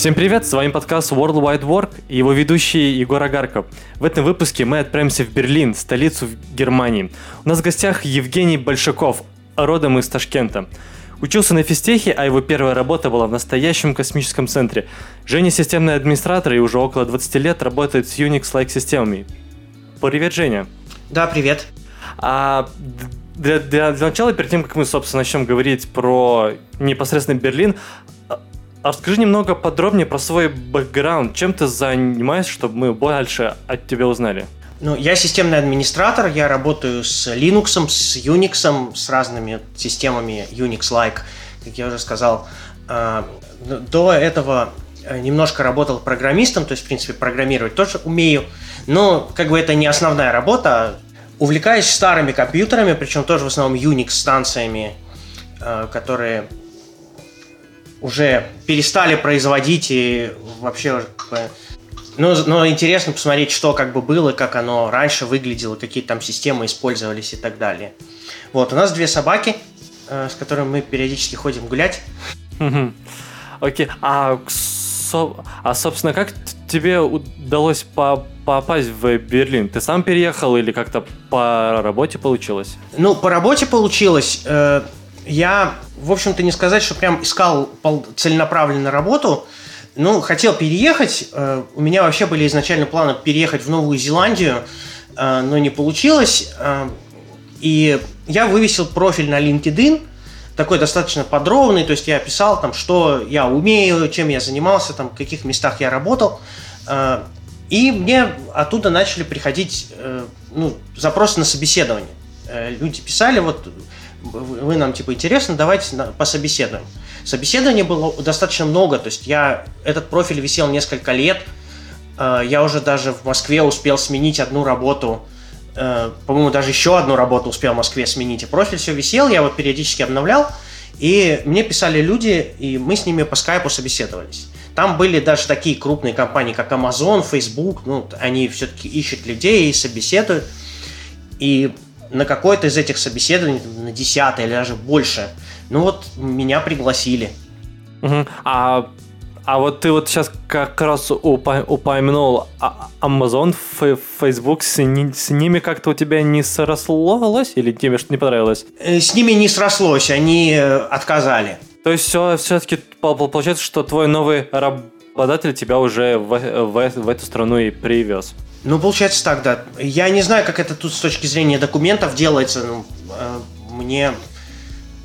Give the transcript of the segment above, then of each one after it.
Всем привет, с вами подкаст World Wide Work и его ведущий Егор Агарков. В этом выпуске мы отправимся в Берлин, столицу Германии. У нас в гостях Евгений Большаков, родом из Ташкента. Учился на физтехе, а его первая работа была в настоящем космическом центре. Женя системный администратор и уже около 20 лет работает с Unix-like системами. Привет, Женя. Да, привет. А для, для, для начала, перед тем, как мы, собственно, начнем говорить про непосредственно Берлин, а, расскажи немного подробнее про свой бэкграунд. Чем ты занимаешься, чтобы мы больше от тебя узнали? Ну, я системный администратор, я работаю с Linux, с Unix, с разными системами Unix-like, как я уже сказал. А, до этого э, немножко работал программистом, то есть, в принципе, программировать тоже умею, но как бы это не основная работа. Увлекаюсь старыми компьютерами, причем тоже в основном Unix-станциями, э, которые уже перестали производить и вообще как бы, но, но интересно посмотреть, что как бы было, как оно раньше выглядело, какие там системы использовались и так далее. Вот, у нас две собаки, э, с которыми мы периодически ходим гулять. Окей, а, а собственно, как тебе удалось по попасть в Берлин? Ты сам переехал или как-то по работе получилось? Ну, по работе получилось. Э, я, в общем-то, не сказать, что прям искал целенаправленно работу. Ну, хотел переехать. Э, у меня вообще были изначально планы переехать в Новую Зеландию, э, но не получилось. Э, и я вывесил профиль на LinkedIn, такой достаточно подробный, то есть я описал там, что я умею, чем я занимался, там, в каких местах я работал. И мне оттуда начали приходить ну, запросы на собеседование. Люди писали, вот вы нам типа интересно, давайте пособеседуем. Собеседований было достаточно много, то есть я этот профиль висел несколько лет, э, я уже даже в Москве успел сменить одну работу, э, по-моему, даже еще одну работу успел в Москве сменить, и профиль все висел, я его периодически обновлял, и мне писали люди, и мы с ними по скайпу собеседовались. Там были даже такие крупные компании, как Amazon, Facebook, ну, они все-таки ищут людей и собеседуют. И на какое-то из этих собеседований, на десятое или даже больше, ну вот меня пригласили. Угу. А, а вот ты вот сейчас как раз упомянул а, Amazon, Facebook, с, с ними как-то у тебя не срослось или тебе что-то не понравилось? Э, с ними не срослось, они э, отказали. То есть все, все-таки получается, что твой новый работодатель тебя уже в, в, в эту страну и привез? Ну, получается так, да. Я не знаю, как это тут с точки зрения документов делается. Ну, э, мне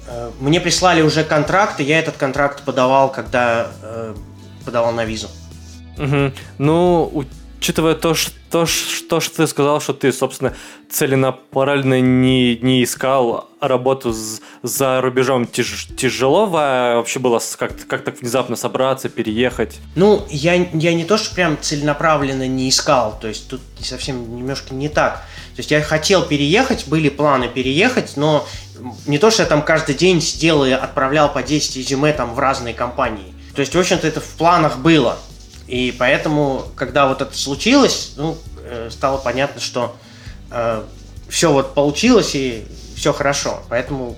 Э, мне прислали уже контракт, и я этот контракт подавал, когда э, подавал на визу. Угу. Ну, учитывая то, что, что, что ты сказал, что ты, собственно, целенаправленно не, не искал работу с, за рубежом, тяж, тяжело вообще было как, как так внезапно собраться, переехать? Ну, я, я не то, что прям целенаправленно не искал, то есть тут совсем немножко не так. То есть я хотел переехать, были планы переехать, но не то, что я там каждый день сидел и отправлял по 10 резюме там в разные компании. То есть, в общем-то, это в планах было. И поэтому, когда вот это случилось, ну, э, стало понятно, что э, все вот получилось и все хорошо. Поэтому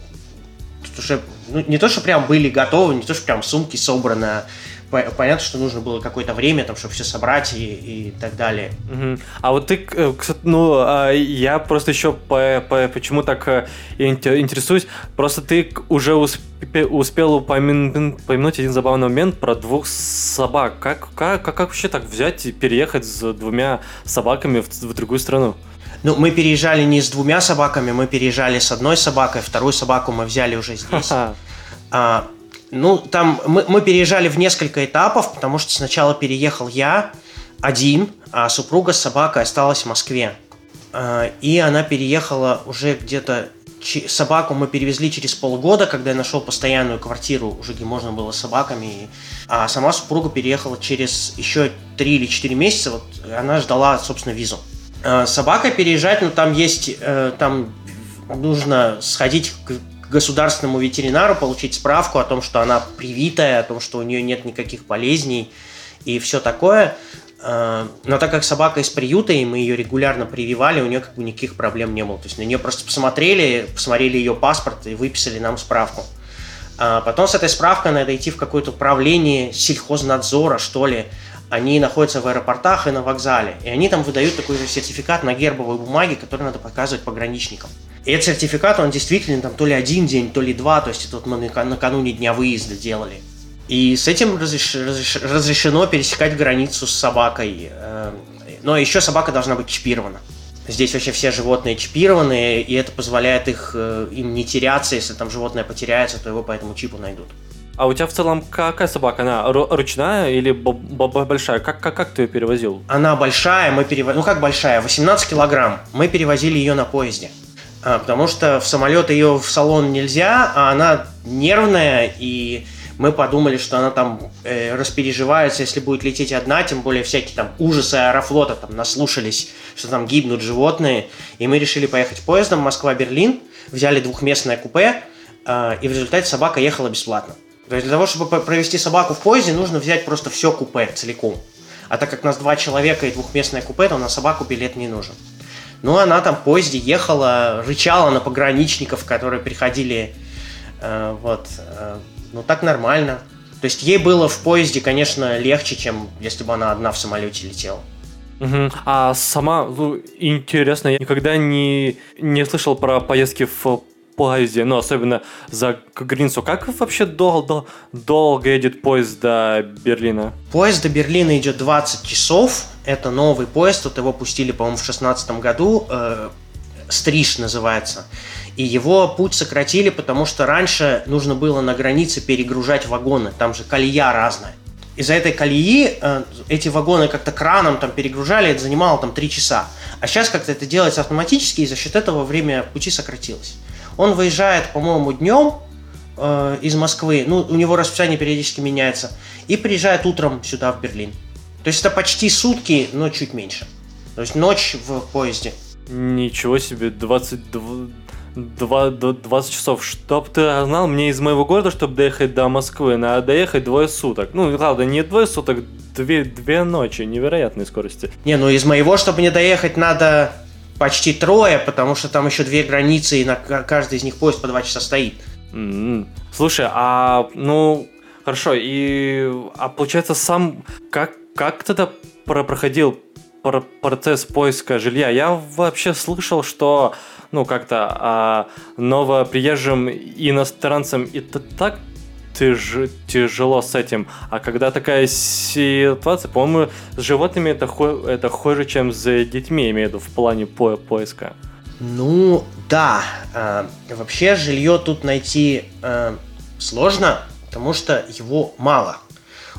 тут уже ну, не то, что прям были готовы, не то, что прям сумки собраны, понятно, что нужно было какое-то время, там, чтобы все собрать и, и так далее. Угу. А вот ты, э, ну, а, я просто еще по, по, почему так э, интересуюсь, просто ты уже успел, успел упомянуть один забавный момент про двух собак. Как, как, как, как вообще так взять и переехать с двумя собаками в, в другую страну? Ну, мы переезжали не с двумя собаками, мы переезжали с одной собакой, вторую собаку мы взяли уже здесь. А, ну, там мы, мы переезжали в несколько этапов, потому что сначала переехал я один, а супруга с собакой осталась в Москве. А, и она переехала уже где-то... Собаку мы перевезли через полгода, когда я нашел постоянную квартиру, уже где можно было с собаками. А сама супруга переехала через еще 3 или 4 месяца. Вот она ждала, собственно, визу. А, собака переезжать, ну там есть... Э, там нужно сходить к государственному ветеринару, получить справку о том, что она привитая, о том, что у нее нет никаких болезней и все такое. Э, но так как собака из приюта, и мы ее регулярно прививали, у нее как бы никаких проблем не было. То есть на нее просто посмотрели, посмотрели ее паспорт и выписали нам справку. А потом с этой справкой надо идти в какое-то управление сельхознадзора, что ли. Они находятся в аэропортах и на вокзале. И они там выдают такой же сертификат на гербовой бумаге, который надо показывать пограничникам. И этот сертификат, он действительно там то ли один день, то ли два. То есть это вот мы накануне дня выезда делали. И с этим разреш, разреш, разрешено пересекать границу с собакой. Э, но еще собака должна быть чипирована. Здесь вообще все животные чипированы, и это позволяет их, э, им не теряться. Если там животное потеряется, то его по этому чипу найдут. А у тебя в целом какая собака? Она ручная или большая? Как, как, как ты ее перевозил? Она большая, мы перевозили... Ну как большая? 18 килограмм. Мы перевозили ее на поезде. А, потому что в самолет ее в салон нельзя, а она нервная и мы подумали, что она там э, распереживается, если будет лететь одна, тем более всякие там ужасы аэрофлота там наслушались, что там гибнут животные, и мы решили поехать поездом Москва-Берлин, взяли двухместное купе, э, и в результате собака ехала бесплатно. То есть для того, чтобы провести собаку в поезде, нужно взять просто все купе целиком. А так как нас два человека и двухместное купе, то на собаку билет не нужен. Ну, она там в поезде ехала, рычала на пограничников, которые приходили э, вот, э, ну так нормально. То есть ей было в поезде, конечно, легче, чем если бы она одна в самолете летела. Угу. А сама, ну, интересно, я никогда не, не слышал про поездки в поезде, ну, особенно за границу. Как вообще дол дол долго едет поезд до Берлина? Поезд до Берлина идет 20 часов. Это новый поезд, вот его пустили, по-моему, в 2016 году. Э, Стриж называется. И его путь сократили, потому что раньше нужно было на границе перегружать вагоны, там же колея разная. Из-за этой колеи э, эти вагоны как-то краном там перегружали, это занимало там 3 часа. А сейчас как-то это делается автоматически, и за счет этого время пути сократилось. Он выезжает, по-моему, днем э, из Москвы, ну, у него расписание периодически меняется, и приезжает утром сюда, в Берлин. То есть это почти сутки, но чуть меньше. То есть ночь в поезде. Ничего себе, 22, 20 часов. Чтоб ты знал, мне из моего города, чтобы доехать до Москвы, надо доехать двое суток. Ну, правда, не двое суток, две, две ночи, невероятной скорости. Не, ну из моего, чтобы не доехать, надо почти трое, потому что там еще две границы, и на каждой из них поезд по два часа стоит. Mm-hmm. Слушай, а, ну, хорошо, и, а получается сам, как, как тогда проходил процесс поиска жилья? Я вообще слышал, что ну, как-то а новоприезжим иностранцам и так тяж, тяжело с этим. А когда такая ситуация, по-моему, с животными это, хо, это хуже, чем с детьми, имею в виду, в плане по поиска. Ну, да. Э, вообще жилье тут найти э, сложно, потому что его мало.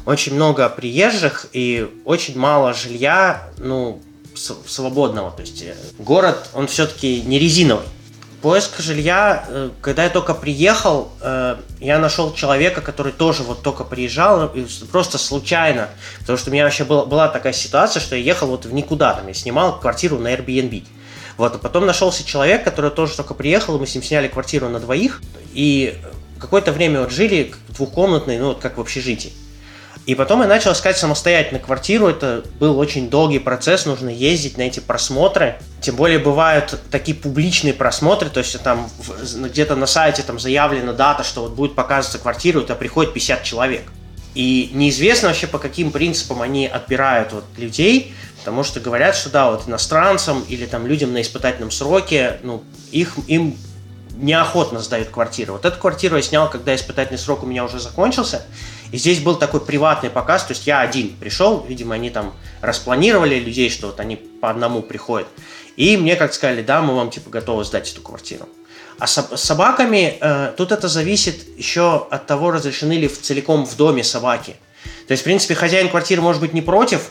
Очень много приезжих и очень мало жилья, ну, свободного. То есть э, город, он все-таки не резиновый. Поиск жилья, э, когда я только приехал, э, я нашел человека, который тоже вот только приезжал, просто случайно, потому что у меня вообще была, была такая ситуация, что я ехал вот в никуда, там я снимал квартиру на Airbnb. Вот, а потом нашелся человек, который тоже только приехал, мы с ним сняли квартиру на двоих, и какое-то время вот жили двухкомнатной, ну вот как в общежитии. И потом я начал искать самостоятельно квартиру. Это был очень долгий процесс, нужно ездить на эти просмотры. Тем более бывают такие публичные просмотры, то есть там где-то на сайте там заявлена дата, что вот будет показываться квартира, у тебя приходит 50 человек. И неизвестно вообще, по каким принципам они отбирают вот людей, потому что говорят, что да, вот иностранцам или там людям на испытательном сроке, ну, их, им неохотно сдают квартиру. Вот эту квартиру я снял, когда испытательный срок у меня уже закончился, и здесь был такой приватный показ, то есть я один пришел, видимо, они там распланировали людей, что вот они по одному приходят. И мне как сказали, да, мы вам типа готовы сдать эту квартиру. А с собаками э, тут это зависит еще от того, разрешены ли в, целиком в доме собаки. То есть, в принципе, хозяин квартиры может быть не против,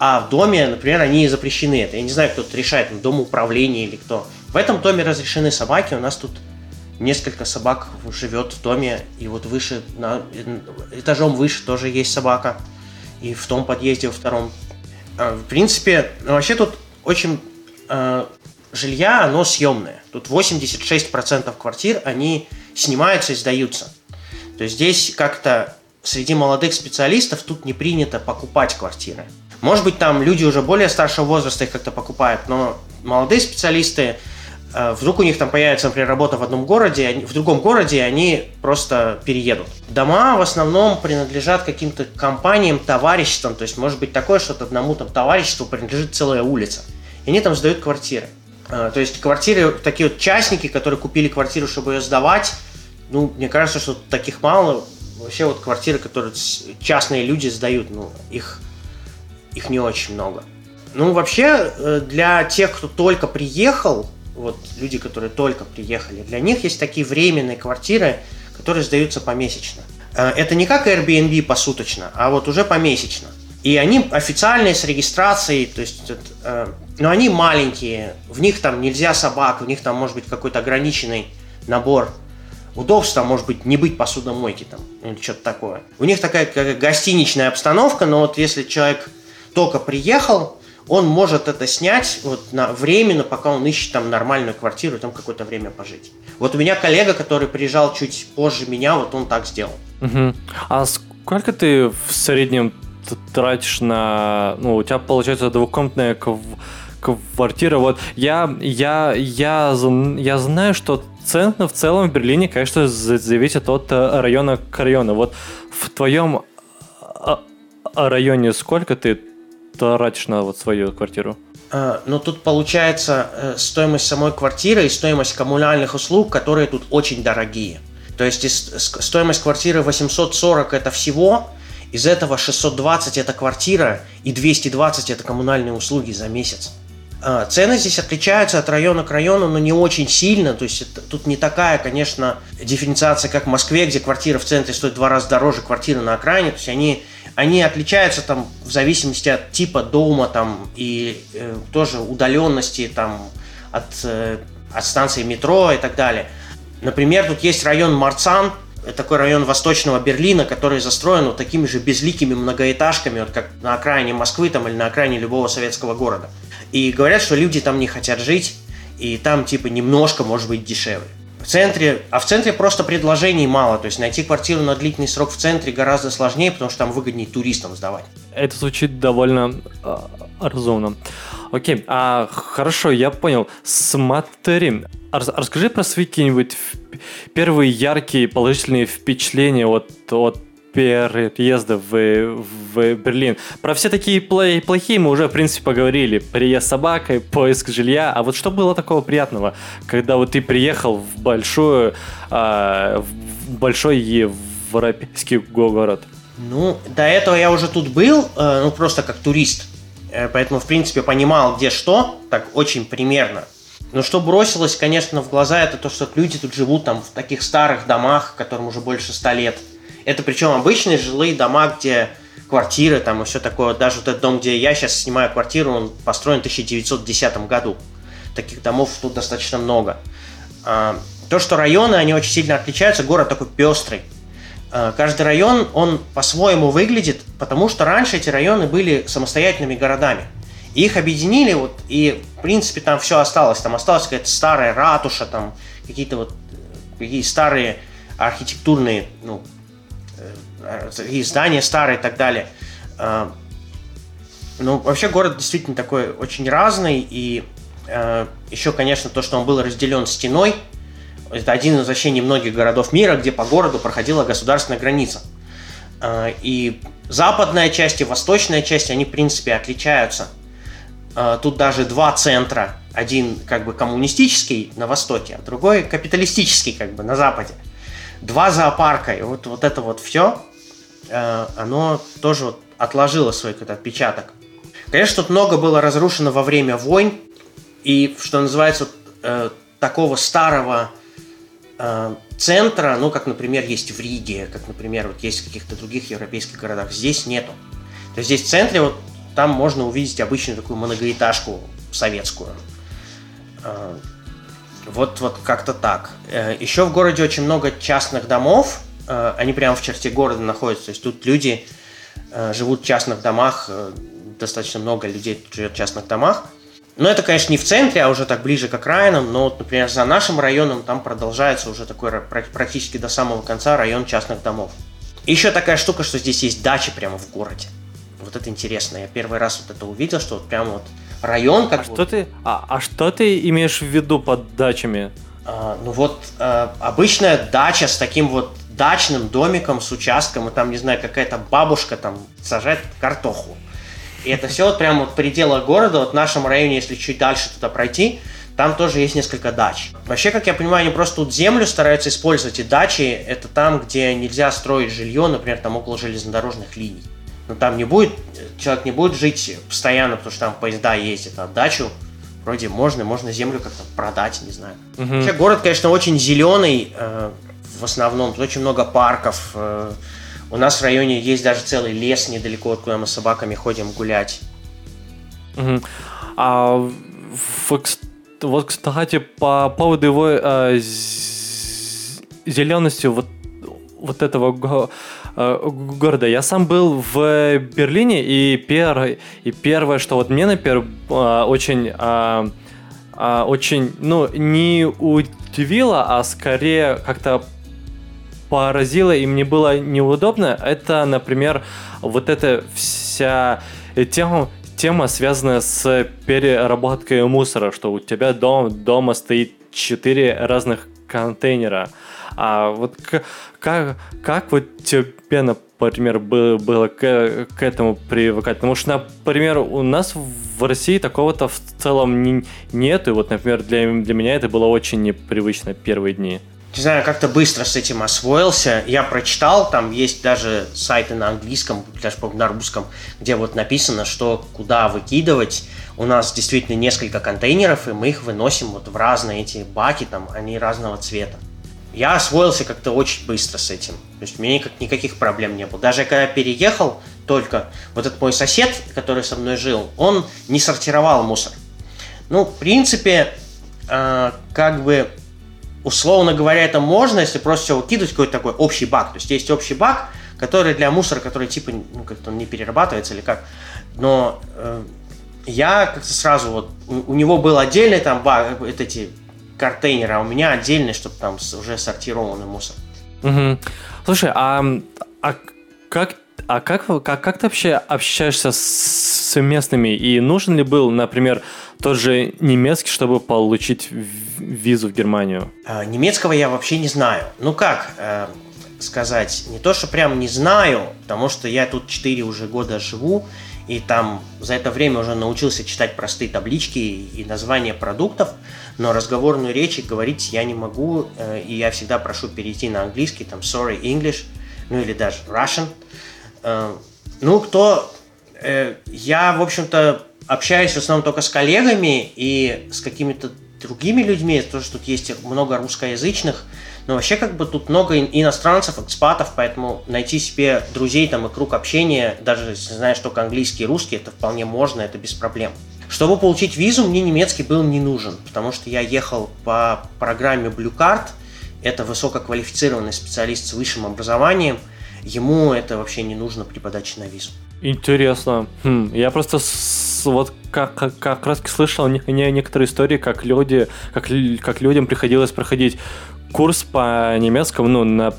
а в доме, например, они запрещены. Это я не знаю, кто тут решает, дом управления или кто. В этом доме разрешены собаки, у нас тут несколько собак живет в доме, и вот выше, на, этажом выше тоже есть собака, и в том подъезде во втором. А, в принципе, ну, вообще тут очень э, жилья, оно съемное. Тут 86% квартир, они снимаются и сдаются. То есть здесь как-то среди молодых специалистов тут не принято покупать квартиры. Может быть, там люди уже более старшего возраста их как-то покупают, но молодые специалисты вдруг у них там появится, например, работа в одном городе, в другом городе, они просто переедут. Дома в основном принадлежат каким-то компаниям, товариществам. То есть может быть такое, что одному там товариществу принадлежит целая улица. И они там сдают квартиры. А, то есть квартиры, такие вот частники, которые купили квартиру, чтобы ее сдавать, ну, мне кажется, что таких мало. Вообще вот квартиры, которые частные люди сдают, ну, их, их не очень много. Ну, вообще, э, для тех, кто только приехал, вот люди, которые только приехали, для них есть такие временные квартиры, которые сдаются помесячно. Э, это не как Airbnb посуточно, а вот уже помесячно. И они официальные с регистрацией, то есть, э, но они маленькие, в них там нельзя собак, в них там может быть какой-то ограниченный набор удобств, там может быть не быть посудомойки там или что-то такое. У них такая как гостиничная обстановка, но вот если человек только приехал, он может это снять вот на временно, пока он ищет там нормальную квартиру и там какое-то время пожить. Вот у меня коллега, который приезжал чуть позже меня, вот он так сделал. Угу. А сколько ты в среднем тратишь на... Ну, у тебя получается двухкомнатная квартира. Вот я, я, я, я знаю, что цены в целом в Берлине, конечно, зависят от э, района к району. Вот в твоем а, а, районе сколько ты тратишь на вот свою квартиру? А, ну, тут получается э, стоимость самой квартиры и стоимость коммунальных услуг, которые тут очень дорогие. То есть стоимость квартиры 840 это всего, из этого 620 это квартира и 220 это коммунальные услуги за месяц. А, цены здесь отличаются от района к району, но не очень сильно. То есть это, тут не такая, конечно, дифференциация, как в Москве, где квартира в центре стоит в два раза дороже квартиры на окраине. То есть они, они отличаются там в зависимости от типа дома там и э, тоже удаленности там от, э, от станции метро и так далее. Например, тут есть район Марцан, такой район восточного Берлина, который застроен вот такими же безликими многоэтажками, вот как на окраине Москвы там, или на окраине любого советского города. И говорят, что люди там не хотят жить, и там типа немножко может быть дешевле. Центре, а в центре просто предложений мало, то есть найти квартиру на длительный срок в центре гораздо сложнее, потому что там выгоднее туристам сдавать. Это звучит довольно э, разумно. Окей, а хорошо, я понял. Смотри, расскажи про свои какие-нибудь первые яркие положительные впечатления от, от переезда в, в Берлин. Про все такие плохие мы уже, в принципе, поговорили. Приезд собакой, поиск жилья. А вот что было такого приятного, когда вот ты приехал в большую, э, в большой европейский город? Ну, до этого я уже тут был, э, ну, просто как турист. Э, поэтому, в принципе, понимал, где что, так очень примерно. Но что бросилось, конечно, в глаза, это то, что люди тут живут там в таких старых домах, которым уже больше ста лет. Это причем обычные жилые дома, где квартиры там и все такое. Даже вот этот дом, где я сейчас снимаю квартиру, он построен в 1910 году. Таких домов тут достаточно много. А, то, что районы, они очень сильно отличаются, город такой пестрый. А, каждый район, он по-своему выглядит, потому что раньше эти районы были самостоятельными городами. И их объединили, вот, и, в принципе, там все осталось. Там осталась какая-то старая ратуша, там какие-то вот какие старые архитектурные, ну, э, и здания старые и так далее. А, ну, вообще город действительно такой очень разный, и э, еще, конечно, то, что он был разделен стеной, это один из вообще немногих городов мира, где по городу проходила государственная граница. И западная часть и восточная часть, они, в принципе, отличаются. Тут даже два центра. Один как бы коммунистический на востоке, а другой капиталистический как бы на западе. Два зоопарка. И вот, вот это вот все, оно тоже вот отложило свой какой-то отпечаток. Конечно, тут много было разрушено во время войн. И, что называется, э, такого старого Э, центра, ну, как, например, есть в Риге, как, например, вот есть в каких-то других европейских городах, здесь нету. То есть здесь в центре вот там можно увидеть обычную такую многоэтажку советскую. Э, вот, вот как-то так. Э, Еще в городе очень много частных домов, они прямо в черте города находятся. То есть тут люди живут в частных домах, достаточно много людей живет в частных домах. Но это, конечно, не в центре, а уже так ближе к окраинам. Но, вот, например, за нашим районом там продолжается уже такой практически до самого конца район частных домов. И еще такая штука, что здесь есть дачи прямо в городе. Вот это интересно. Я первый раз вот это увидел, что вот прямо вот район. Как а, что ты, а, а что ты имеешь в виду под дачами? А, ну вот а, обычная дача с таким вот дачным домиком с участком, и там, не знаю, какая-то бабушка там сажает картоху. И это все вот прямо вот в пределах города, вот в нашем районе, если чуть дальше туда пройти, там тоже есть несколько дач. Вообще, как я понимаю, они просто тут землю стараются использовать, и дачи – это там, где нельзя строить жилье, например, там около железнодорожных линий. Но там не будет, человек не будет жить постоянно, потому что там поезда ездят, а дачу вроде можно, можно землю как-то продать, не знаю. Угу. Вообще город, конечно, очень зеленый, э, в основном, тут очень много парков. Э, у нас в районе есть даже целый лес недалеко, куда мы с собаками ходим гулять. Угу. А вот, кстати, по поводу его э, зелености вот, вот этого э, города. Я сам был в Берлине, и, пер, и первое, что вот мне, например, э, очень, э, э, очень, ну, не удивило, а скорее как-то поразило и мне было неудобно, это, например, вот эта вся тема, тема, связанная с переработкой мусора, что у тебя дом, дома стоит четыре разных контейнера. А вот как, как вот тебе, например, было, к, к этому привыкать? Потому что, например, у нас в России такого-то в целом не, нет, и вот, например, для, для меня это было очень непривычно первые дни не знаю, как-то быстро с этим освоился. Я прочитал, там есть даже сайты на английском, даже на русском, где вот написано, что куда выкидывать. У нас действительно несколько контейнеров, и мы их выносим вот в разные эти баки, там они разного цвета. Я освоился как-то очень быстро с этим. То есть у меня никак, никаких проблем не было. Даже когда переехал только, вот этот мой сосед, который со мной жил, он не сортировал мусор. Ну, в принципе, э, как бы условно говоря, это можно, если просто выкидывать какой-то такой общий бак. То есть есть общий бак, который для мусора, который типа ну, как-то не перерабатывается или как. Но э, я как-то сразу вот у, у него был отдельный там бак, вот эти контейнеры, а у меня отдельный, чтобы там уже сортированный мусор. Угу. Слушай, а, а как а как, как, как ты вообще общаешься с, с местными? И нужен ли был, например, тот же немецкий, чтобы получить визу в Германию? А, немецкого я вообще не знаю. Ну как э, сказать, не то, что прям не знаю, потому что я тут 4 уже года живу, и там за это время уже научился читать простые таблички и названия продуктов, но разговорную речь говорить я не могу, э, и я всегда прошу перейти на английский, там sorry English, ну или даже Russian – Э, ну, кто... Э, я, в общем-то, общаюсь в основном только с коллегами и с какими-то другими людьми, потому что тут есть много русскоязычных, но вообще как бы тут много иностранцев, экспатов, поэтому найти себе друзей там и круг общения, даже если знаешь только английский и русский, это вполне можно, это без проблем. Чтобы получить визу, мне немецкий был не нужен, потому что я ехал по программе Blue Card, это высококвалифицированный специалист с высшим образованием – ему это вообще не нужно при подаче на визу. Интересно. Хм, я просто вот как, как, как раз слышал не, не, некоторые истории, как люди, как, как людям приходилось проходить курс по немецкому, ну, на,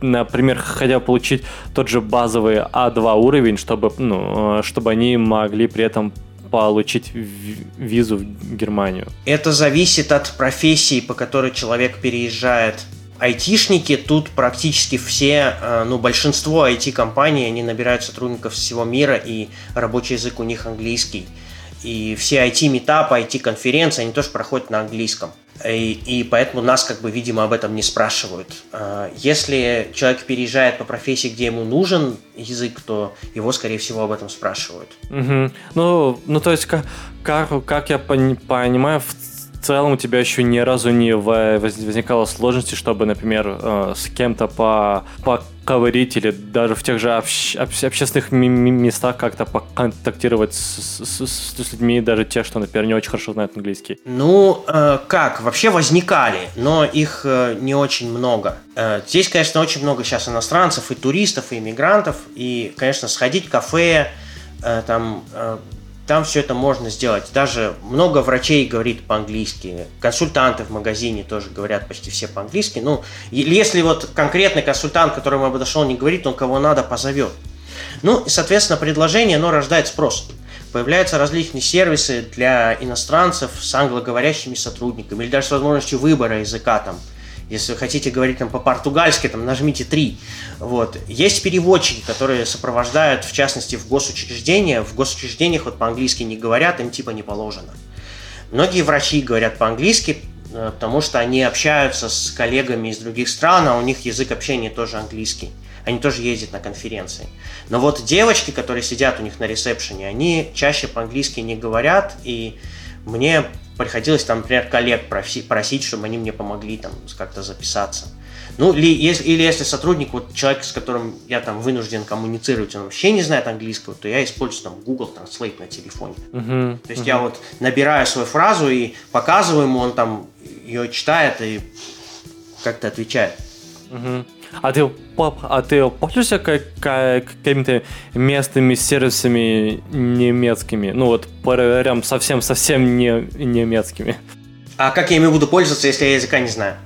например, хотя получить тот же базовый А2 уровень, чтобы, ну, чтобы они могли при этом получить визу в Германию? Это зависит от профессии, по которой человек переезжает айтишники тут практически все, э, ну, большинство IT-компаний, они набирают сотрудников всего мира, и рабочий язык у них английский. И все IT-метапы, IT-конференции, они тоже проходят на английском. И, и поэтому нас, как бы, видимо, об этом не спрашивают. Э, если человек переезжает по профессии, где ему нужен язык, то его, скорее всего, об этом спрашивают. Угу. Ну, ну, то есть, как, как, я понимаю, в целом у тебя еще ни разу не возникало сложности, чтобы, например, э, с кем-то по поговорить или даже в тех же общ, общ, общественных местах как-то поконтактировать с, с, с людьми, даже те, что, например, не очень хорошо знают английский? Ну, э, как? Вообще возникали, но их э, не очень много. Э, здесь, конечно, очень много сейчас иностранцев и туристов, и иммигрантов, и, конечно, сходить в кафе, э, там э, там все это можно сделать. Даже много врачей говорит по-английски. Консультанты в магазине тоже говорят почти все по-английски. Ну, если вот конкретный консультант, к которому я подошел, не говорит, он кого надо позовет. Ну, и, соответственно, предложение, оно рождает спрос. появляются различные сервисы для иностранцев с англоговорящими сотрудниками или даже с возможностью выбора языка там. Если вы хотите говорить там по-португальски, там нажмите 3. Вот. Есть переводчики, которые сопровождают, в частности, в госучреждения. В госучреждениях вот по-английски не говорят, им типа не положено. Многие врачи говорят по-английски, э, потому что они общаются с коллегами из других стран, а у них язык общения тоже английский. Они тоже ездят на конференции. Но вот девочки, которые сидят у них на ресепшене, они чаще по-английски не говорят, и мне приходилось там, например, коллег просить, чтобы они мне помогли там как-то записаться. Ну, или если, или если сотрудник, вот человек, с которым я там вынужден коммуницировать, он вообще не знает английского, то я использую там Google Translate на телефоне. Uh-huh, то есть uh-huh. я вот набираю свою фразу и показываю ему, он там ее читает и как-то отвечает. Uh-huh. А ты, а ты пользуешься как, какими-то местными сервисами немецкими? Ну вот прям совсем-совсем не немецкими. А как я ими буду пользоваться, если я языка не знаю?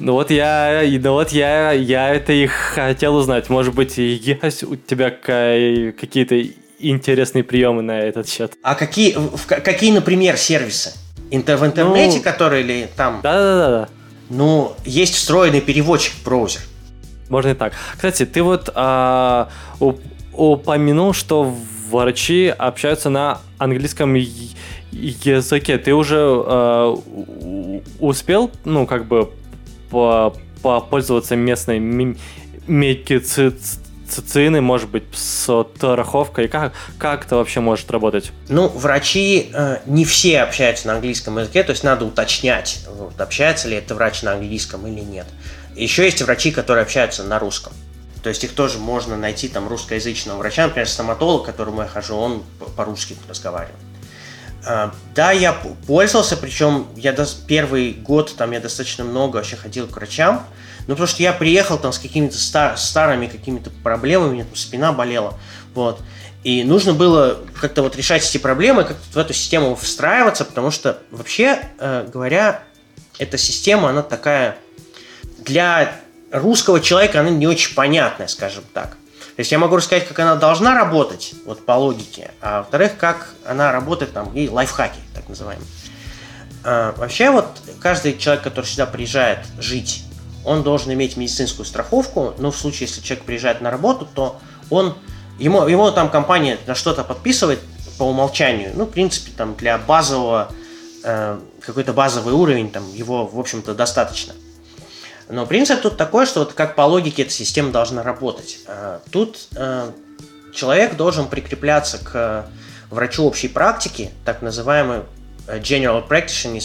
Ну вот я, ну вот я, я это и хотел узнать. Может быть, есть у тебя какие-то интересные приемы на этот счет? А какие, какие, например, сервисы? Интер, в интернете, ну, которые или там? Да-да-да. Ну, есть встроенный переводчик в браузер. Можно и так. Кстати, ты вот а, упомянул, что врачи общаются на английском языке. Ты уже а, успел, ну, как бы, попользоваться местной медициной, может быть, с страховкой? Как, как это вообще может работать? Ну, врачи э, не все общаются на английском языке, то есть надо уточнять, вот, общается ли это врач на английском или нет. Еще есть врачи, которые общаются на русском. То есть их тоже можно найти, там, русскоязычного врача. Например, стоматолог, к которому я хожу, он по-русски разговаривает. А, да, я пользовался, причем я первый год там я достаточно много вообще ходил к врачам, ну потому что я приехал там с какими-то стар, старыми какими-то проблемами, у меня там спина болела, вот. И нужно было как-то вот решать эти проблемы, как-то в эту систему встраиваться, потому что вообще э, говоря, эта система, она такая для русского человека она не очень понятная, скажем так. То есть я могу рассказать, как она должна работать, вот по логике, а во-вторых, как она работает там, и лайфхаки, так называемые. А, вообще вот каждый человек, который сюда приезжает жить, он должен иметь медицинскую страховку, но в случае, если человек приезжает на работу, то он, ему, ему там компания на что-то подписывает по умолчанию, ну, в принципе, там для базового, э, какой-то базовый уровень, там его, в общем-то, достаточно. Но принцип тут такой, что вот как по логике эта система должна работать. А, тут э, человек должен прикрепляться к врачу общей практики, так называемый э, general practitioner,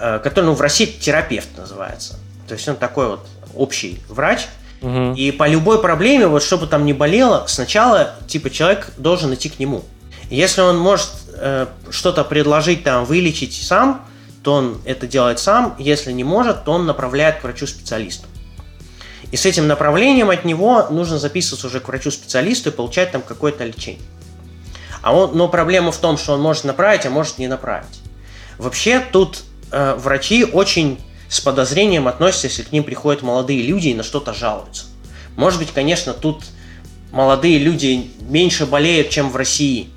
э, который ну, в России терапевт называется. То есть он такой вот общий врач, Угу. И по любой проблеме, вот чтобы там не болело, сначала типа человек должен идти к нему. Если он может э, что-то предложить там вылечить сам, то он это делает сам, если не может, то он направляет к врачу-специалисту. И с этим направлением от него нужно записываться уже к врачу-специалисту и получать там какое-то лечение. А он, но проблема в том, что он может направить, а может не направить. Вообще тут э, врачи очень с подозрением относятся, если к ним приходят молодые люди и на что-то жалуются. Может быть, конечно, тут молодые люди меньше болеют, чем в России,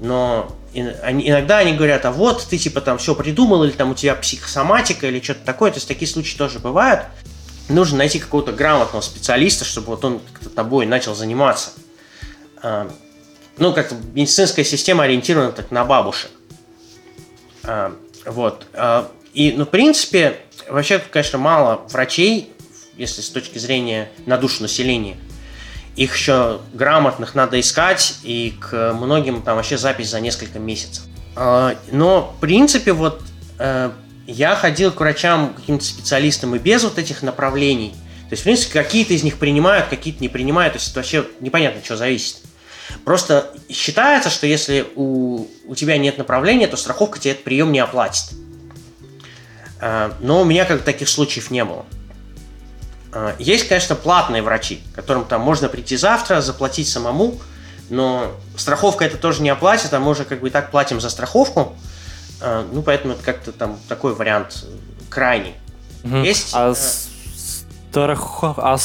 но иногда они говорят, а вот ты типа там все придумал, или там у тебя психосоматика, или что-то такое. То есть такие случаи тоже бывают. Нужно найти какого-то грамотного специалиста, чтобы вот он как-то тобой начал заниматься. А, ну, как медицинская система ориентирована так на бабушек. А, вот. А, и, ну, в принципе, вообще, конечно, мало врачей, если с точки зрения на душу населения – их еще грамотных надо искать, и к многим там вообще запись за несколько месяцев. А, но, в принципе, вот э, я ходил к врачам, каким-то специалистам и без вот этих направлений. То есть, в принципе, какие-то из них принимают, какие-то не принимают. То есть, это вообще непонятно, что зависит. Просто считается, что если у, у тебя нет направления, то страховка тебе этот прием не оплатит. А, но у меня как таких случаев не было. А, есть, конечно, платные врачи, которым там можно прийти завтра, заплатить самому, но страховка это тоже не оплатит, а мы уже как бы и так платим за страховку. А, ну, поэтому это как-то там такой вариант крайний. Угу. Есть... А, страхов... а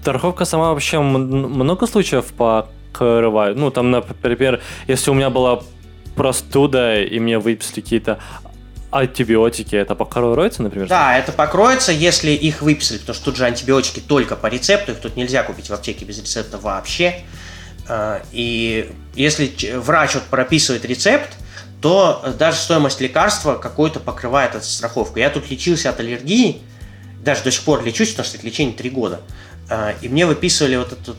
страховка сама вообще много случаев покрывает? Ну, там, например, если у меня была простуда, и мне выписали какие-то антибиотики, это покроется, например? Да, это покроется, если их выписали, потому что тут же антибиотики только по рецепту, их тут нельзя купить в аптеке без рецепта вообще. А, и если врач вот прописывает рецепт, то даже стоимость лекарства какой-то покрывает эту страховку. Я тут лечился от аллергии, даже до сих пор лечусь, потому что это лечение 3 года. А, и мне выписывали вот это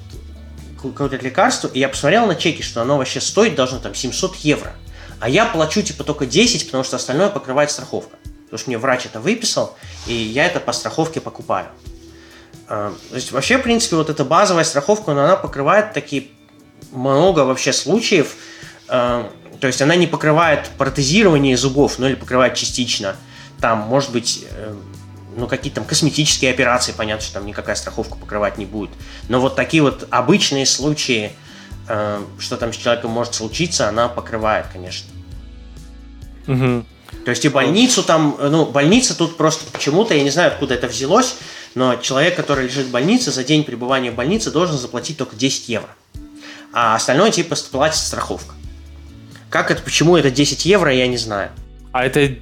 какое-то лекарство, и я посмотрел на чеки, что оно вообще стоит должно там 700 евро. А я плачу типа только 10, потому что остальное покрывает страховка. Потому что мне врач это выписал, и я это по страховке покупаю. А, то есть вообще, в принципе, вот эта базовая страховка, она покрывает такие много вообще случаев. А, то есть она не покрывает протезирование зубов, ну или покрывает частично. Там, может быть, э, ну, какие-то там косметические операции, понятно, что там никакая страховка покрывать не будет. Но вот такие вот обычные случаи, что там с человеком может случиться, она покрывает, конечно. Угу. То есть и больницу там, ну, больница тут просто почему-то, я не знаю, откуда это взялось, но человек, который лежит в больнице, за день пребывания в больнице должен заплатить только 10 евро. А остальное типа платит страховка. Как это, почему это 10 евро, я не знаю. А это,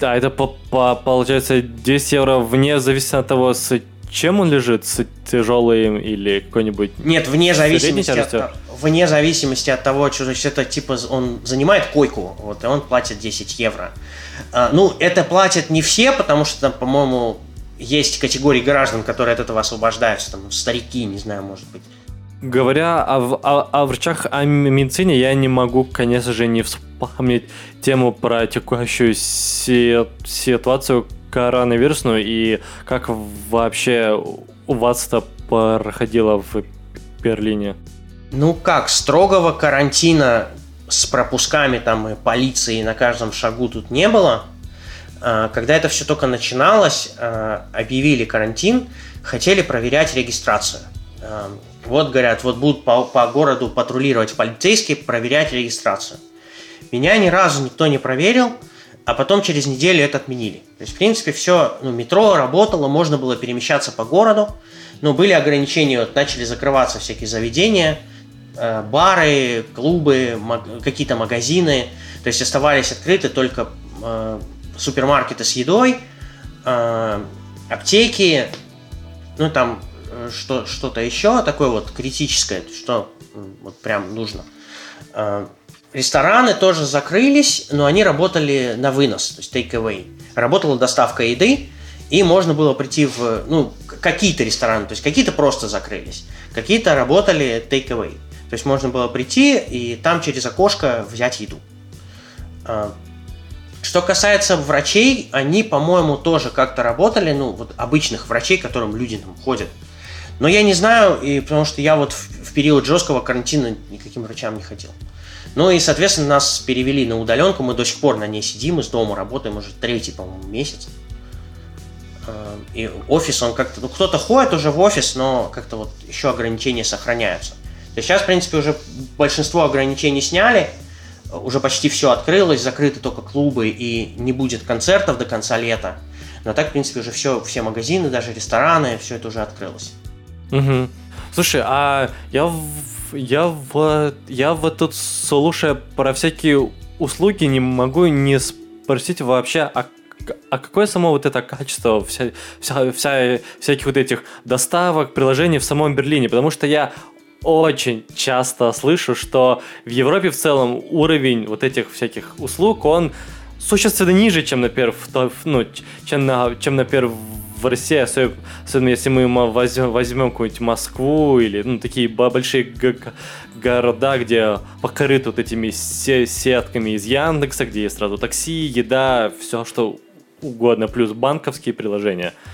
да, это по, по, получается 10 евро вне зависимости от того, с чем он лежит, с тяжелым или какой-нибудь... Нет, вне зависимости, от, вне зависимости от того, что значит, это типа он занимает койку, вот, и он платит 10 евро. А, ну, это платят не все, потому что там, по-моему, есть категории граждан, которые от этого освобождаются, там, старики, не знаю, может быть. Говоря о, о, о врачах, о медицине, я не могу, конечно же, не вспомнить тему про текущую си- ситуацию коронавирусную и как вообще у вас это проходило в Берлине. Ну как, строгого карантина с пропусками там и полицией на каждом шагу тут не было. А, когда это все только начиналось, а, объявили карантин, хотели проверять регистрацию. А, вот говорят, вот будут по, по городу патрулировать полицейские, проверять регистрацию. Меня ни разу никто не проверил, а потом через неделю это отменили. То есть, в принципе, все, ну, метро работало, можно было перемещаться по городу, но были ограничения, вот начали закрываться всякие заведения – Э, бары, клубы, какие-то магазины. То есть оставались открыты только э, супермаркеты с едой, э, аптеки, ну там что, что-то еще такое вот критическое, что вот прям нужно. Рестораны тоже закрылись, но они работали на вынос, то есть take away. Работала доставка еды, и можно было прийти в, ну, какие-то рестораны, то есть какие-то просто закрылись, какие-то работали take away. То есть можно было прийти и там через окошко взять еду. А, что касается врачей, они, по-моему, тоже как-то работали, ну, вот обычных врачей, к которым люди там ходят. Но я не знаю, и потому что я вот в период жесткого карантина никаким врачам не ходил. Ну и, соответственно, нас перевели на удаленку, мы до сих пор на ней сидим, из дома работаем уже третий, по-моему, месяц. А, и офис, он как-то, ну, кто-то ходит уже в офис, но как-то вот еще ограничения сохраняются. Сейчас, в принципе, уже большинство ограничений сняли, уже почти все открылось, закрыты только клубы и не будет концертов до конца лета. Но так, в принципе, уже все, все магазины, даже рестораны, все это уже открылось. Угу. Слушай, а я я в я вот тут слушая про всякие услуги не могу не спросить вообще, а а какое само вот это качество вся, вся, вся, всяких вот этих доставок, приложений в самом Берлине? Потому что я очень часто слышу, что в Европе в целом уровень вот этих всяких услуг, он существенно ниже, чем, например, в, ну, чем, на, чем, например, в России, особенно, особенно если мы возьмем, возьмем какую-нибудь Москву или ну, такие большие города, где покрыты вот этими сетками из Яндекса, где есть сразу такси, еда, все что угодно, плюс банковские приложения –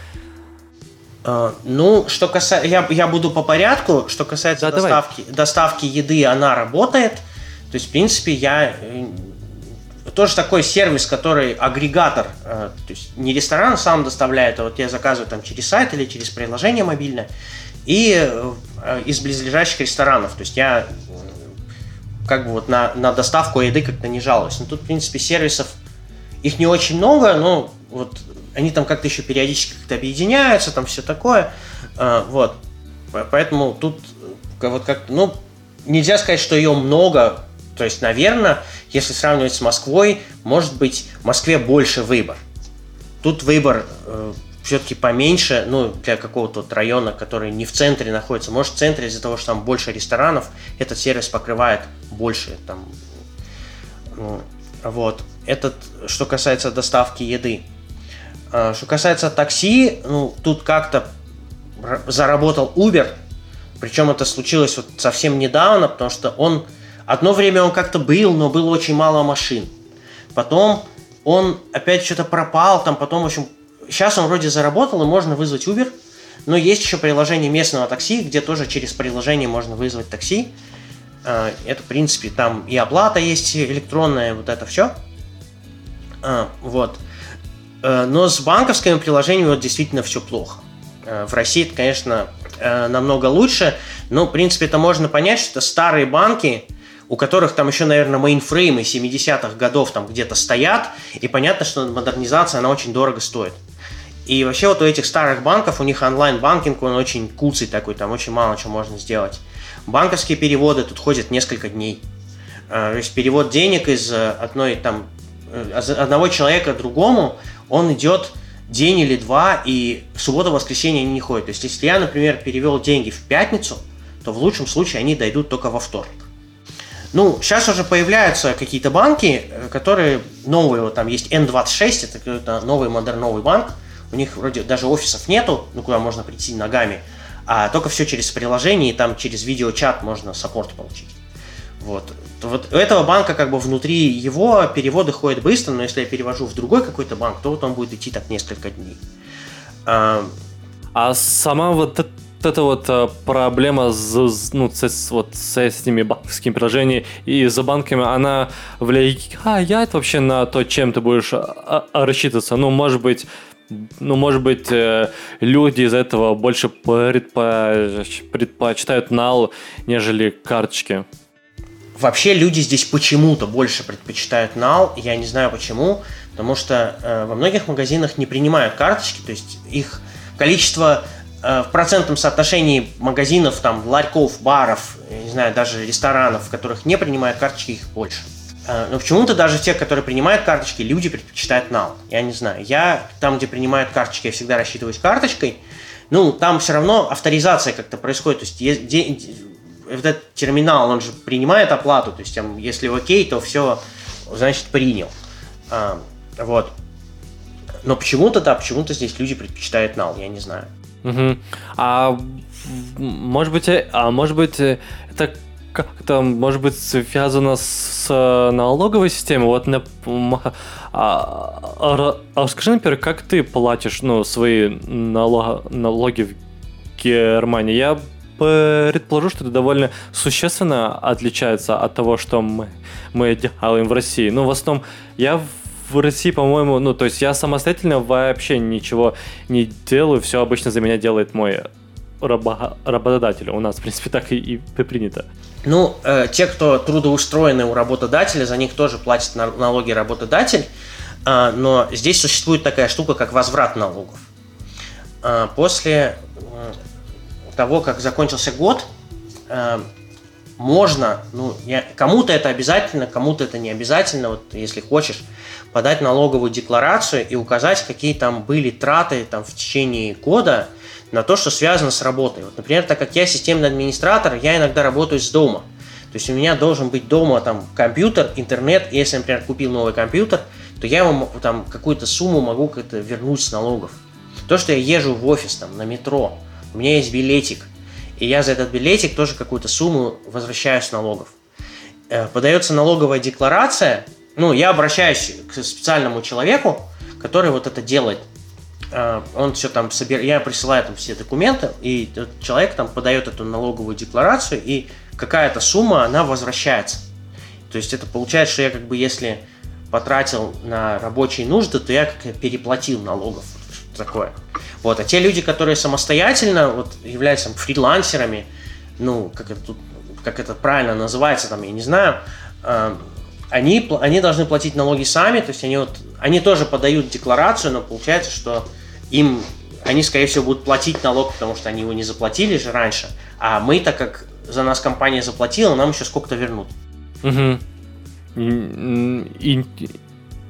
Uh, ну, что касается, я, я буду по порядку. Что касается да, доставки, доставки еды, она работает. То есть, в принципе, я э, тоже такой сервис, который агрегатор, э, то есть не ресторан сам доставляет, а вот я заказываю там через сайт или через приложение мобильное, и э, из близлежащих ресторанов. То есть я как бы вот на, на доставку еды как-то не жалуюсь. Но тут, в принципе, сервисов их не очень много, но вот они там как-то еще периодически как-то объединяются, там все такое. А, вот. Поэтому тут э, вот как ну, нельзя сказать, что ее много. То есть, наверное, если сравнивать с Москвой, может быть, в Москве больше выбор. Тут выбор э, все-таки поменьше, ну, для какого-то вот района, который не в центре находится. Может, в центре из-за того, что там больше ресторанов, этот сервис покрывает больше там. Ну, вот. Этот, что касается доставки еды. А, что касается такси, ну, тут как-то заработал Uber, причем это случилось вот совсем недавно, потому что он одно время он как-то был, но было очень мало машин. Потом он опять что-то пропал, там потом, в общем, сейчас он вроде заработал, и можно вызвать Uber, но есть еще приложение местного такси, где тоже через приложение можно вызвать такси. А, это, в принципе, там и оплата есть электронная, вот это все. А, вот. Э, но с банковскими приложениями вот действительно все плохо. Э, в России это, конечно, э, намного лучше, но, в принципе, это можно понять, что старые банки, у которых там еще, наверное, мейнфреймы 70-х годов там где-то стоят, и понятно, что модернизация, она очень дорого стоит. И вообще вот у этих старых банков, у них онлайн-банкинг, он очень куцый такой, там очень мало чего можно сделать. Банковские переводы тут ходят несколько дней. То есть перевод денег из одной там одного человека другому, он идет день или два, и в субботу-воскресенье они не ходят. То есть, если я, например, перевел деньги в пятницу, то в лучшем случае они дойдут только во вторник. Ну, сейчас уже появляются какие-то банки, э, которые новые, вот там есть N26, это какой-то новый модерновый банк, у них вроде даже офисов нету, ну, куда можно прийти ногами, а только все через приложение, и там через видеочат можно саппорт получить. Вот. Вот у этого банка как бы внутри его переводы ходят быстро, но если я перевожу в другой какой-то банк, то вот он будет идти так несколько дней. А, сама вот эта вот а, проблема с, ну, с, вот, с этими банковскими приложениями и за банками, она влияет вообще на то, чем ты будешь а, рассчитываться? Ну, может быть, ну, может быть, э, люди из этого больше предпочитают нал, нежели карточки. Вообще люди здесь почему-то больше предпочитают нал, я не знаю почему, потому что э, во многих магазинах не принимают карточки, то есть их количество э, в процентном соотношении магазинов, там, ларьков, баров, не знаю, даже ресторанов, в которых не принимают карточки, их больше. Э, но почему-то даже те, которые принимают карточки, люди предпочитают нал. Я не знаю. Я там, где принимают карточки, я всегда рассчитываюсь карточкой. Ну, там все равно авторизация как-то происходит. То есть этот терминал, он же принимает оплату, то есть там, если окей, то все, значит, принял. Вот. Но почему-то, да, почему-то здесь люди предпочитают нал, я не знаю. Угу. А может быть, э, а может быть, э, это как-то, может быть, связано с налоговой системой? Вот, на, а, а, а скажи, например, как ты платишь ну, свои налог, налоги в Германии? Я предположу, что это довольно существенно отличается от того, что мы, мы делаем в России. Ну, в основном, я в России, по-моему, ну, то есть я самостоятельно вообще ничего не делаю, все обычно за меня делает мой рабо- работодатель. У нас, в принципе, так и, и принято. Ну, э, те, кто трудоустроены у работодателя, за них тоже платит налоги работодатель, э, но здесь существует такая штука, как возврат налогов. Э, после того, как закончился год, э, можно, ну, кому-то это обязательно, кому-то это не обязательно, вот если хочешь, подать налоговую декларацию и указать, какие там были траты там, в течение года на то, что связано с работой. Вот, например, так как я системный администратор, я иногда работаю с дома. То есть у меня должен быть дома там компьютер, интернет. И если, например, купил новый компьютер, то я ему там какую-то сумму могу как-то вернуть с налогов. То, что я езжу в офис там на метро, у меня есть билетик, и я за этот билетик тоже какую-то сумму возвращаю с налогов. Э, подается налоговая декларация, ну, я обращаюсь к специальному человеку, который вот это делает. Э, он все там собирает, я присылаю там все документы, и человек там подает эту налоговую декларацию, и какая-то сумма, она возвращается. То есть это получается, что я как бы если потратил на рабочие нужды, то я как переплатил налогов. Такое. Вот. А те люди, которые самостоятельно вот, являются там, фрилансерами, ну, как это, тут, как это правильно называется, там, я не знаю, э, они, они должны платить налоги сами, то есть они, вот, они тоже подают декларацию, но получается, что им они, скорее всего, будут платить налог, потому что они его не заплатили же раньше, а мы, так как за нас компания заплатила, нам еще сколько-то вернут. Угу.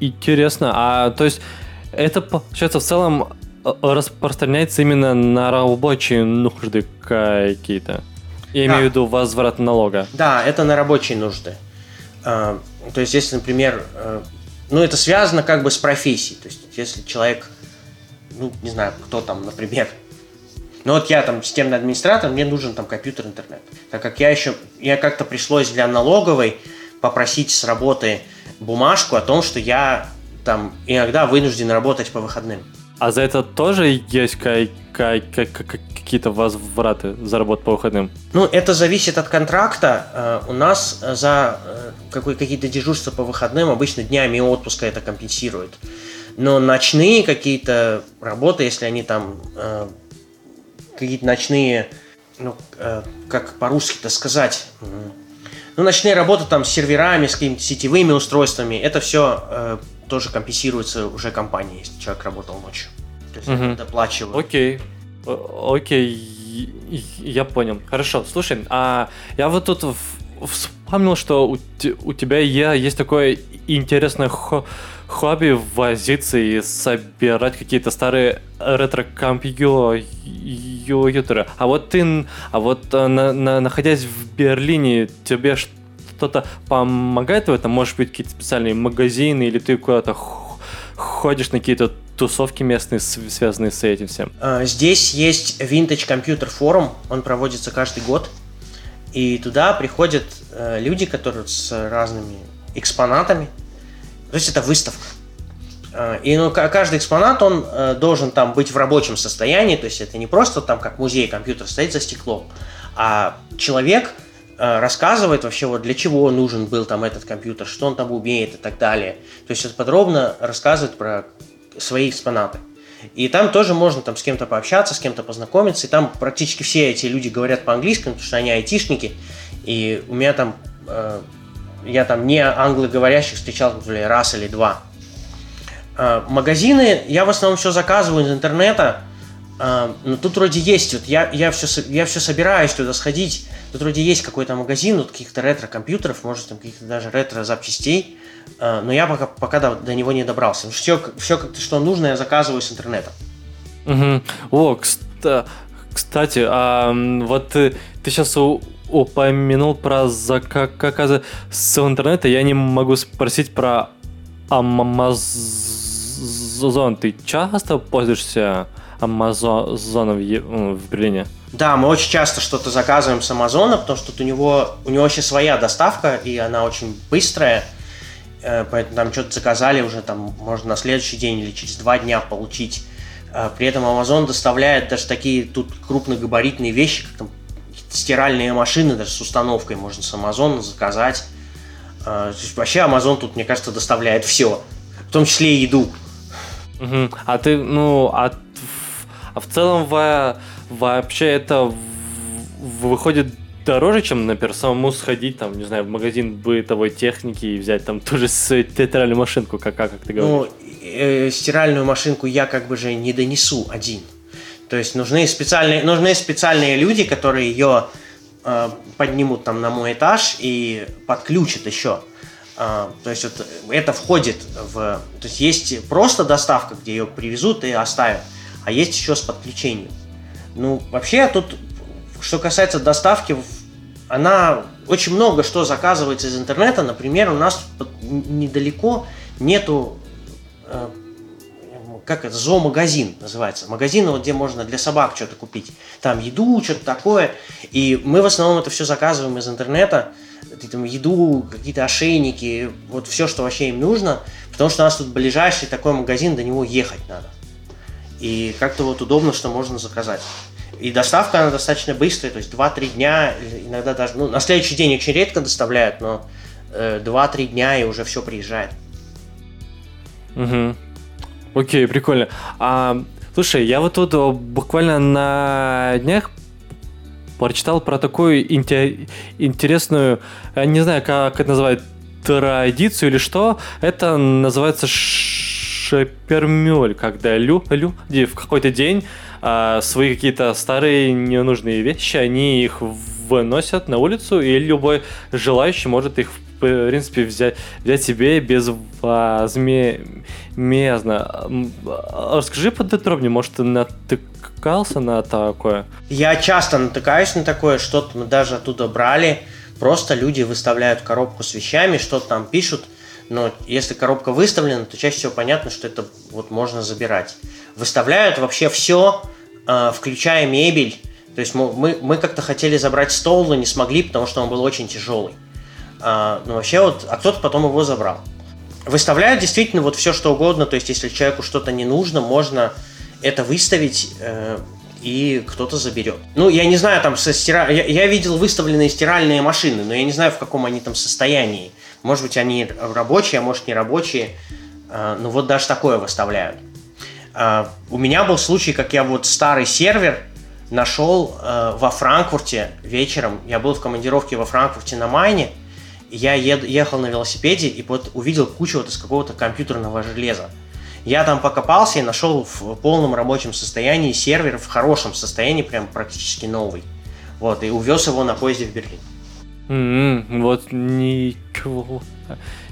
Интересно. А то есть это, получается, в целом э, распространяется именно на рабочие нужды какие-то? Я да. имею в виду возврат налога. Да, это на рабочие нужды. То есть, если, например, э, ну, это связано как бы с профессией. То есть, если человек, ну, не знаю, кто там, например, ну вот я там системный администратор, мне нужен там компьютер, интернет. Так как я еще, я как-то пришлось для налоговой попросить с работы бумажку о том, что я там иногда вынужден работать по выходным. А за это тоже есть какие-то возвраты за работу по выходным? Ну, это зависит от контракта. Э, у нас за э, какие-то дежурства по выходным обычно днями отпуска это компенсирует. Но ночные какие-то работы, если они там э, какие-то ночные, ну, как по-русски-то сказать, ну, ночные работы там с серверами, с какими-то сетевыми устройствами, это все тоже компенсируется уже компанией, если человек работал ночью. То есть угу. доплачивают. Окей. Окей, я понял. Хорошо, слушай, а я вот тут вспомнил, что у, у тебя есть такое интересное хобби возиться и собирать какие-то старые ретро-компьютеры. А вот ты, а вот э, на, на, находясь в Берлине, тебе что кто-то помогает в этом? Может быть, какие-то специальные магазины, или ты куда-то ходишь на какие-то тусовки местные, связанные с этим всем? А, здесь есть Vintage Computer Forum, он проводится каждый год. И туда приходят э, люди, которые с разными экспонатами. То есть это выставка. А, и ну, каждый экспонат, он э, должен там быть в рабочем состоянии, то есть это не просто там как музей компьютер стоит за стеклом, а человек Э, рассказывает вообще, вот для чего нужен был там этот компьютер, что он там умеет и так далее. То есть это подробно рассказывает про свои экспонаты. И там тоже можно там с кем-то пообщаться, с кем-то познакомиться. И там практически все эти люди говорят по-английски, потому что они айтишники. И у меня там, э, я там не англоговорящих встречал, например, раз или два. Э, магазины я в основном все заказываю из интернета. Э, но тут вроде есть, вот я, я, все, я все собираюсь туда сходить Тут вроде есть какой-то магазин вот каких-то ретро-компьютеров, может, там каких-то даже ретро-запчастей, но я пока, пока до, до него не добрался. Все, все как-то, что нужно, я заказываю с интернета. Угу. О, кстати, а вот ты, ты сейчас упомянул про заказы с интернета, я не могу спросить про Amazon. Ты часто пользуешься Амазоном в, в Берлине? Да, мы очень часто что-то заказываем с Амазона, потому что у него, у него вообще своя доставка, и она очень быстрая. Э, поэтому там что-то заказали уже, там можно на следующий день или через два дня получить. Э, при этом Amazon доставляет даже такие тут крупногабаритные вещи, как там стиральные машины, даже с установкой можно с Амазона заказать. Э, вообще Amazon тут, мне кажется, доставляет все, в том числе и еду. Угу. А ты, ну, а, а в целом в вообще это выходит дороже, чем, например, самому сходить, там, не знаю, в магазин бытовой техники и взять там ту же стиральную машинку, как, как ты говоришь. Ну, э, стиральную машинку я как бы же не донесу один. То есть нужны специальные, нужны специальные люди, которые ее э, поднимут там на мой этаж и подключат еще. Э, то есть вот, это входит в... То есть есть просто доставка, где ее привезут и оставят, а есть еще с подключением. Ну, вообще тут, что касается доставки, она очень много что заказывается из интернета. Например, у нас недалеко нету э, как это, зоомагазин называется. Магазин, вот, где можно для собак что-то купить. Там еду, что-то такое. И мы в основном это все заказываем из интернета. Там еду, какие-то ошейники, вот все, что вообще им нужно. Потому что у нас тут ближайший такой магазин, до него ехать надо. И как-то вот удобно, что можно заказать. И доставка, она достаточно быстрая, то есть 2-3 дня, иногда даже, ну, на следующий день очень редко доставляют, но э, 2-3 дня и уже все приезжает. Угу. Окей, прикольно. А, слушай, я вот тут буквально на днях прочитал про такую интересную, не знаю, как это называют, традицию или что. Это называется шепермюль, когда лю, люди в какой-то день а, свои какие-то старые ненужные вещи, они их выносят на улицу, и любой желающий может их в принципе, взять, взять себе безвозмездно. Расскажи подробнее, может, ты натыкался на такое? Я часто натыкаюсь на такое, что-то мы даже оттуда брали. Просто люди выставляют коробку с вещами, что-то там пишут, но если коробка выставлена, то чаще всего понятно, что это вот можно забирать. Выставляют вообще все, а, включая мебель. То есть мы, мы как-то хотели забрать стол, но не смогли, потому что он был очень тяжелый. А, ну, вообще вот, а кто-то потом его забрал. Выставляют действительно вот все, что угодно. То есть, если человеку что-то не нужно, можно это выставить, э, и кто-то заберет. Ну, я не знаю, там со стира... я, я видел выставленные стиральные машины, но я не знаю, в каком они там состоянии. Может быть, они рабочие, а может, не рабочие. А, ну, вот даже такое выставляют. А, у меня был случай, как я вот старый сервер нашел а, во Франкфурте вечером. Я был в командировке во Франкфурте на Майне. Я ехал на велосипеде и вот увидел кучу вот из какого-то компьютерного железа. Я там покопался и нашел в полном рабочем состоянии сервер в хорошем состоянии, прям практически новый. Вот, и увез его на поезде в Берлин. Mm-hmm, вот ничего,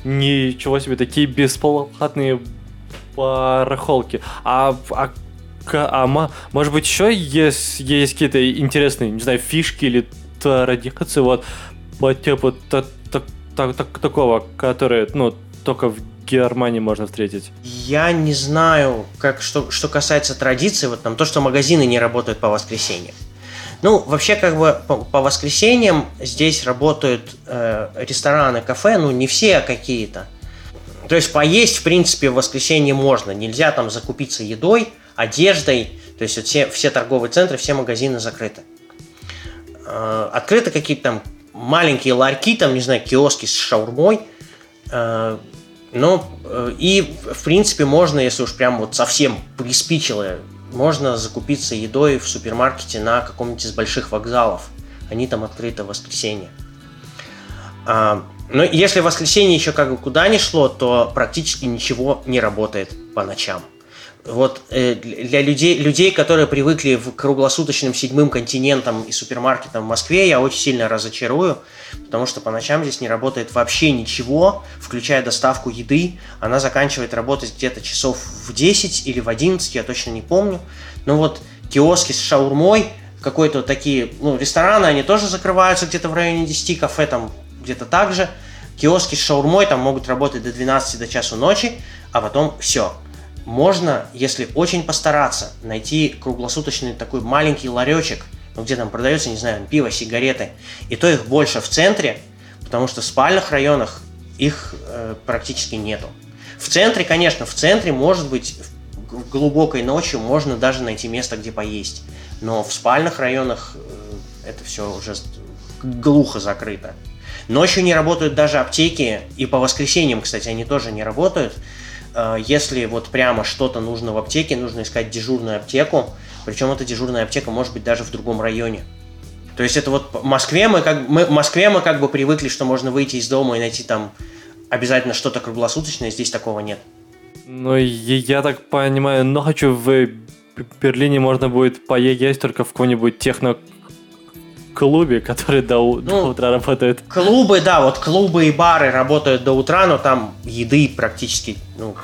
ничего себе, такие бесплатные барахолки. А, а, а может быть еще есть, есть какие-то интересные, не знаю, фишки или традиции вот по типу так, так, так, такого, которые, ну, только в Германии можно встретить? Я не знаю, как что, что касается традиций, вот там то, что магазины не работают по воскресеньям. Ну, вообще, как бы по, по воскресеньям здесь работают э, рестораны, кафе, ну, не все, а какие-то. То есть поесть, в принципе, в воскресенье можно. Нельзя там закупиться едой, одеждой. То есть вот все, все торговые центры, все магазины закрыты. Э, открыты какие-то там маленькие ларьки, там, не знаю, киоски с шаурмой. Э, но э, и, в принципе, можно, если уж прям вот совсем приспичило можно закупиться едой в супермаркете на каком-нибудь из больших вокзалов. Они там открыты в воскресенье. А, но если в воскресенье еще как бы куда ни шло, то практически ничего не работает по ночам вот э, для людей, людей, которые привыкли в круглосуточным седьмым континентам и супермаркетам в Москве, я очень сильно разочарую, потому что по ночам здесь не работает вообще ничего, включая доставку еды. Она заканчивает работать где-то часов в 10 или в 11, я точно не помню. Но вот киоски с шаурмой, какой-то такие, ну, рестораны, они тоже закрываются где-то в районе 10, кафе там где-то так же. Киоски с шаурмой там могут работать до 12 до часу ночи, а потом все – можно, если очень постараться, найти круглосуточный такой маленький ларечек, ну, где там продается, не знаю, пиво, сигареты, и то их больше в центре, потому что в спальных районах их э, практически нету. В центре, конечно, в центре, может быть, в глубокой ночью можно даже найти место, где поесть, но в спальных районах э, это все уже глухо закрыто. Ночью не работают даже аптеки, и по воскресеньям, кстати, они тоже не работают, если вот прямо что-то нужно в аптеке, нужно искать дежурную аптеку, причем эта дежурная аптека может быть даже в другом районе. То есть это вот в Москве мы как, мы, в Москве мы как бы привыкли, что можно выйти из дома и найти там обязательно что-то круглосуточное, здесь такого нет. Ну, я так понимаю, но хочу в Берлине можно будет поесть только в каком-нибудь техно клубе, который до, ну, до утра работает. Клубы, да, вот клубы и бары работают до утра, но там еды практически, ну,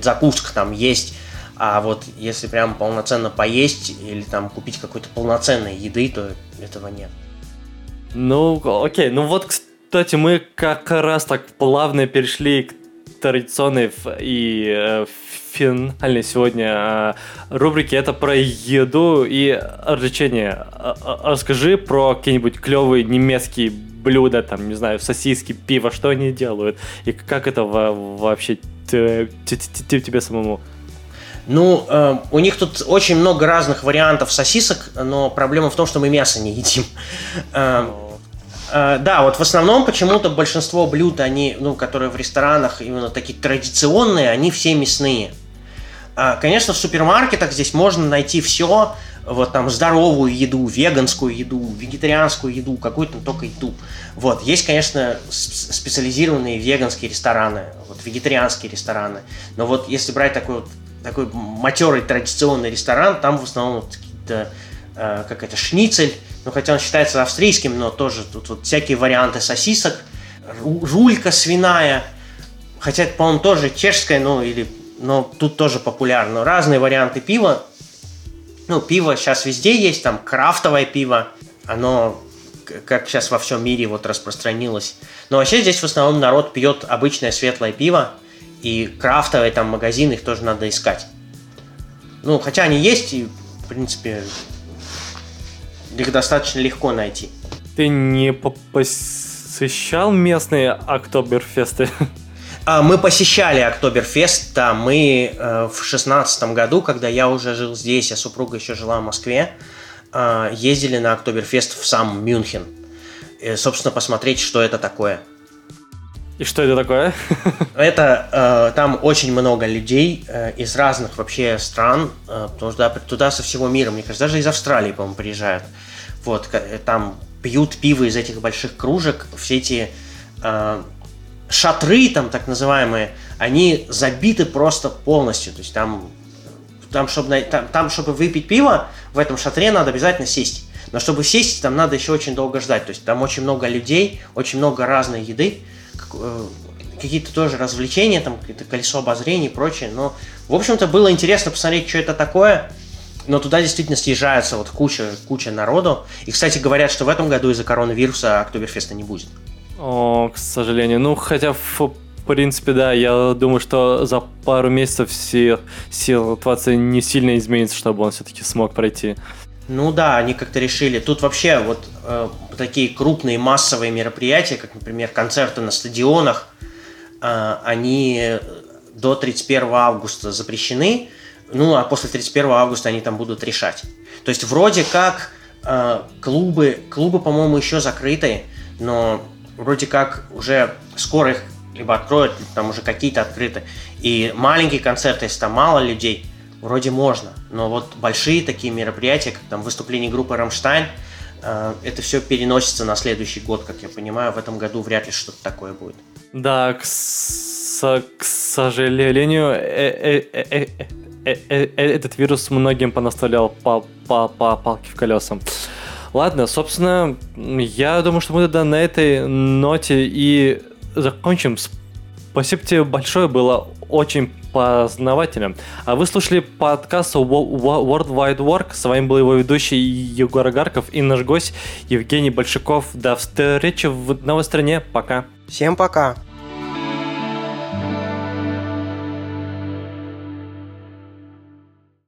закуска там есть. А вот если прям полноценно поесть или там купить какой-то полноценной еды, то этого нет. Ну, окей. Ну вот, кстати, мы как раз так плавно перешли к традиционной и э, финальной сегодня а, рубрики. Это про еду и развлечения. А, а, расскажи про какие-нибудь клевые немецкие блюда, там, не знаю, сосиски, пиво, что они делают, и как это вообще тебе самому? Ну, э, у них тут очень много разных вариантов сосисок, но проблема в том, что мы мясо не едим. Э, Э, да, вот в основном почему-то большинство блюд, они, ну, которые в ресторанах именно такие традиционные, они все мясные. А, конечно, в супермаркетах здесь можно найти все, вот там здоровую еду, веганскую еду, вегетарианскую еду, какую-то только еду. Вот, есть, конечно, специализированные веганские рестораны, вот вегетарианские рестораны. Но вот если брать такой вот такой матерый традиционный ресторан, там в основном вот какие-то э, как это шницель, ну хотя он считается австрийским, но тоже тут вот всякие варианты сосисок, рулька свиная, хотя это, по-моему, тоже чешское, ну, или, но тут тоже популярно. Разные варианты пива. Ну, пиво сейчас везде есть, там крафтовое пиво, оно как сейчас во всем мире вот распространилось. Но вообще здесь в основном народ пьет обычное светлое пиво, и крафтовые там магазины их тоже надо искать. Ну, хотя они есть, и, в принципе, их достаточно легко найти. Ты не посещал местные Октоберфесты? А, мы посещали Октоберфест, да, мы э, в шестнадцатом году, когда я уже жил здесь, а супруга еще жила в Москве, э, ездили на Октоберфест в сам Мюнхен. И, собственно, посмотреть, что это такое. И что это такое? Это э, там очень много людей э, из разных вообще стран, э, потому что туда, туда со всего мира, мне кажется, даже из Австралии, по-моему, приезжают. Вот, там пьют пиво из этих больших кружек, все эти э, шатры, там так называемые, они забиты просто полностью. То есть там, там, чтобы, там, там, чтобы выпить пиво, в этом шатре надо обязательно сесть. Но чтобы сесть, там надо еще очень долго ждать. То есть там очень много людей, очень много разной еды, э, какие-то тоже развлечения, там какое-то колесо обозрения и прочее. Но, в общем-то, было интересно посмотреть, что это такое. Но туда действительно съезжается вот куча, куча народу. И, кстати, говорят, что в этом году из-за коронавируса Октоберфеста не будет. О, к сожалению. Ну, хотя, в принципе, да, я думаю, что за пару месяцев все ситуация не сильно изменится, чтобы он все-таки смог пройти. Ну да, они как-то решили. Тут вообще вот э, такие крупные массовые мероприятия, как, например, концерты на стадионах, э, они до 31 августа запрещены. Ну, а после 31 августа они там будут решать. То есть вроде как э, клубы, клубы, по-моему, еще закрыты, но вроде как уже скоро их либо откроют, либо там уже какие-то открыты. И маленькие концерты, если там мало людей, вроде можно. Но вот большие такие мероприятия, как там выступление группы «Рамштайн», э, это все переносится на следующий год, как я понимаю. В этом году вряд ли что-то такое будет. Да, к, с, к сожалению, э, э, этот вирус многим понаставлял по, по, по палке в колесам. Ладно, собственно, я думаю, что мы тогда на этой ноте и закончим. Спасибо тебе большое, было очень познавательно. А вы слушали подкаст World Wide Work. С вами был его ведущий Егор Агарков и наш гость Евгений Большаков. До встречи в новой стране. Пока. Всем пока.